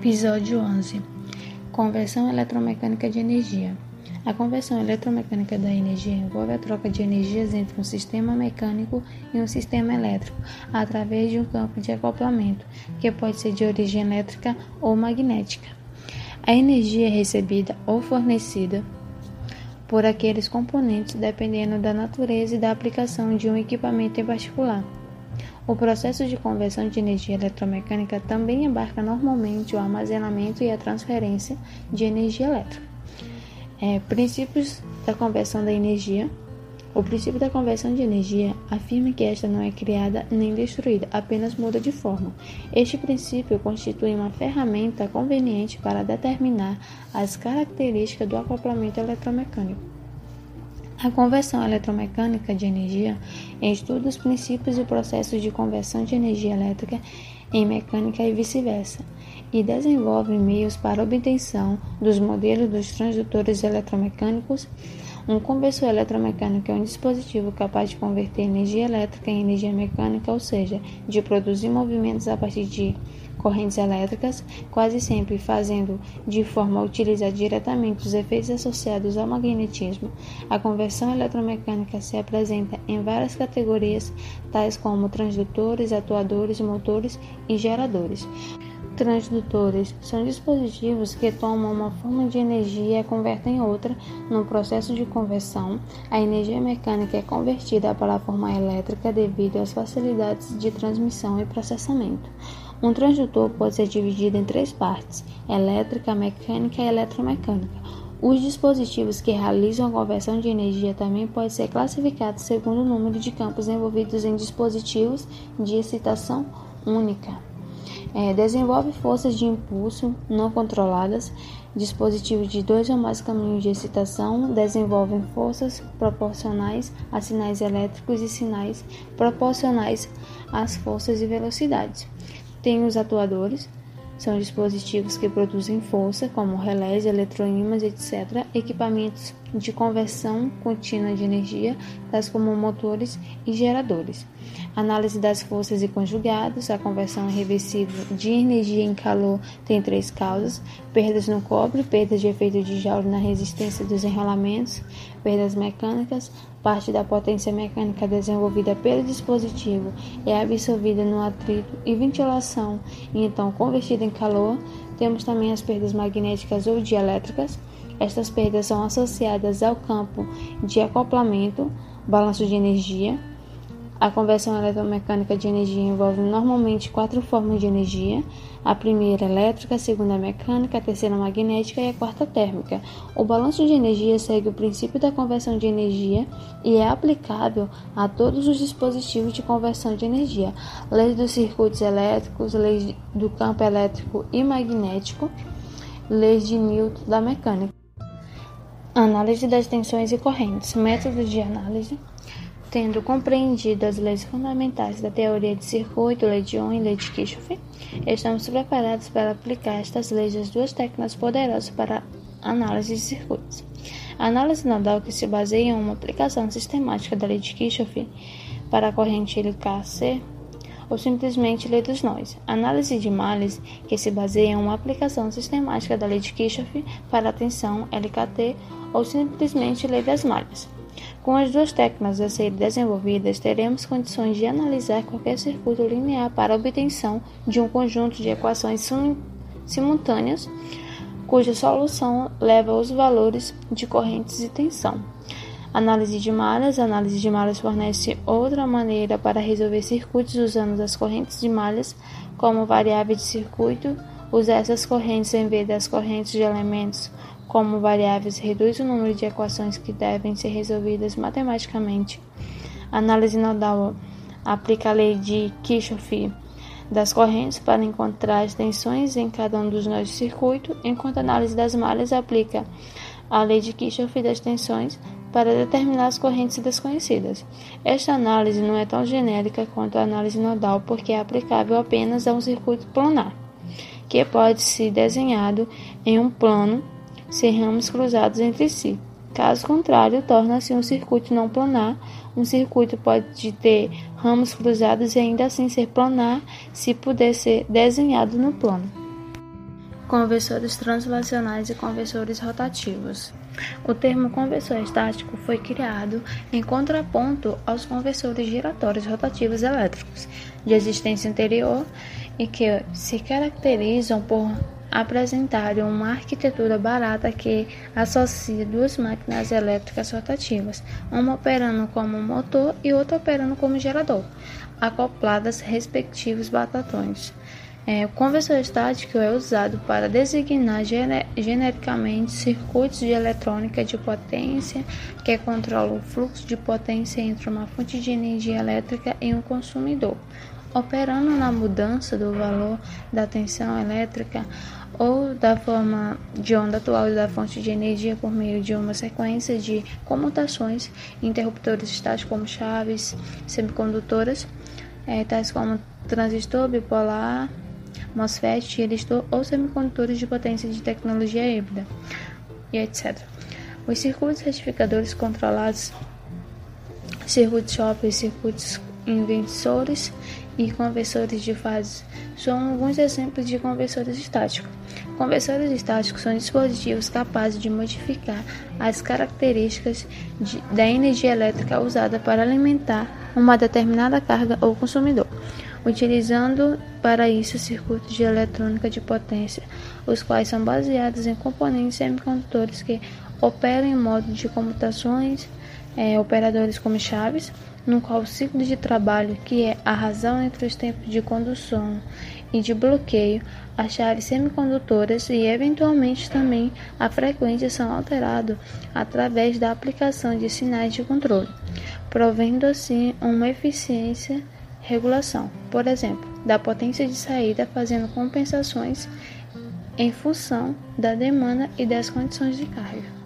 Episódio 11 Conversão eletromecânica de energia. A conversão eletromecânica da energia envolve a troca de energias entre um sistema mecânico e um sistema elétrico através de um campo de acoplamento, que pode ser de origem elétrica ou magnética. A energia é recebida ou fornecida por aqueles componentes dependendo da natureza e da aplicação de um equipamento em particular. O processo de conversão de energia eletromecânica também abarca normalmente o armazenamento e a transferência de energia elétrica. É, princípios da conversão da energia. O princípio da conversão de energia afirma que esta não é criada nem destruída, apenas muda de forma. Este princípio constitui uma ferramenta conveniente para determinar as características do acoplamento eletromecânico. A conversão eletromecânica de energia estuda os princípios e processos de conversão de energia elétrica em mecânica e vice-versa, e desenvolve meios para obtenção dos modelos dos transdutores eletromecânicos. Um conversor eletromecânico é um dispositivo capaz de converter energia elétrica em energia mecânica, ou seja, de produzir movimentos a partir de correntes elétricas, quase sempre fazendo de forma a utilizar diretamente os efeitos associados ao magnetismo. A conversão eletromecânica se apresenta em várias categorias, tais como transdutores, atuadores, motores e geradores. Transdutores são dispositivos que tomam uma forma de energia e a convertem em outra. No processo de conversão, a energia mecânica é convertida para a forma elétrica devido às facilidades de transmissão e processamento. Um transdutor pode ser dividido em três partes: elétrica, mecânica e eletromecânica. Os dispositivos que realizam a conversão de energia também podem ser classificados segundo o número de campos envolvidos em dispositivos de excitação única. É, desenvolve forças de impulso não controladas. Dispositivos de dois ou mais caminhos de excitação desenvolvem forças proporcionais a sinais elétricos e sinais proporcionais às forças e velocidades. Tem os atuadores, são dispositivos que produzem força, como relés, eletroímãs, etc., equipamentos de conversão contínua de energia, tais como motores e geradores. Análise das forças e conjugados. A conversão reversível de energia em calor tem três causas: perdas no cobre, perdas de efeito de Joule na resistência dos enrolamentos, perdas mecânicas, Parte da potência mecânica desenvolvida pelo dispositivo é absorvida no atrito e ventilação e então convertida em calor. Temos também as perdas magnéticas ou dielétricas. Estas perdas são associadas ao campo de acoplamento, balanço de energia, a conversão eletromecânica de energia envolve normalmente quatro formas de energia: a primeira elétrica, a segunda mecânica, a terceira magnética e a quarta térmica. O balanço de energia segue o princípio da conversão de energia e é aplicável a todos os dispositivos de conversão de energia: leis dos circuitos elétricos, leis do campo elétrico e magnético, leis de Newton da mecânica. Análise das tensões e correntes, métodos de análise. Tendo compreendido as leis fundamentais da teoria de circuito, lei de Ohm e lei de Kirchhoff, estamos preparados para aplicar estas leis às duas técnicas poderosas para análise de circuitos. A análise nodal, que se baseia em uma aplicação sistemática da lei de Kirchhoff para a corrente LKC, ou simplesmente lei dos nós. Análise de males, que se baseia em uma aplicação sistemática da lei de Kirchhoff para a tensão LKT, ou simplesmente lei das malhas. Com as duas técnicas a serem desenvolvidas, teremos condições de analisar qualquer circuito linear para a obtenção de um conjunto de equações simultâneas, cuja solução leva aos valores de correntes e tensão. Análise de malhas. A análise de malhas fornece outra maneira para resolver circuitos usando as correntes de malhas como variável de circuito. Usar essas correntes em vez das correntes de elementos como variáveis reduz o número de equações que devem ser resolvidas matematicamente. análise nodal aplica a lei de Kirchhoff das correntes para encontrar as tensões em cada um dos nós do circuito, enquanto a análise das malhas aplica a lei de Kirchhoff das tensões para determinar as correntes desconhecidas. Esta análise não é tão genérica quanto a análise nodal porque é aplicável apenas a um circuito planar, que pode ser desenhado em um plano sem ramos cruzados entre si. Caso contrário, torna-se um circuito não planar. Um circuito pode ter ramos cruzados e ainda assim ser planar se puder ser desenhado no plano. Conversores translacionais e conversores rotativos. O termo conversor estático foi criado em contraponto aos conversores giratórios rotativos elétricos de existência anterior e que se caracterizam por apresentarem uma arquitetura barata que associa duas máquinas elétricas rotativas, uma operando como motor e outra operando como gerador, acopladas respectivos batatões. É, o conversor estático é usado para designar genericamente circuitos de eletrônica de potência que controlam o fluxo de potência entre uma fonte de energia elétrica e um consumidor, operando na mudança do valor da tensão elétrica ou da forma de onda atual da fonte de energia por meio de uma sequência de comutações, interruptores estáticos como chaves, semicondutoras, é, tais como transistor bipolar, MOSFET, tiristoor ou semicondutores de potência de tecnologia híbrida, e etc. Os circuitos retificadores controlados, circuitos shop, circuitos inversores e conversores de fases são alguns exemplos de conversores estáticos. Conversores estáticos são dispositivos capazes de modificar as características de, da energia elétrica usada para alimentar uma determinada carga ou consumidor utilizando para isso circuitos de eletrônica de potência, os quais são baseados em componentes semicondutores que operam em modo de comutações, é, operadores como chaves, no qual o ciclo de trabalho, que é a razão entre os tempos de condução e de bloqueio, as chaves semicondutoras e eventualmente também a frequência são alterados através da aplicação de sinais de controle, provendo assim uma eficiência regulação, por exemplo, da potência de saída, fazendo compensações em função da demanda e das condições de carga.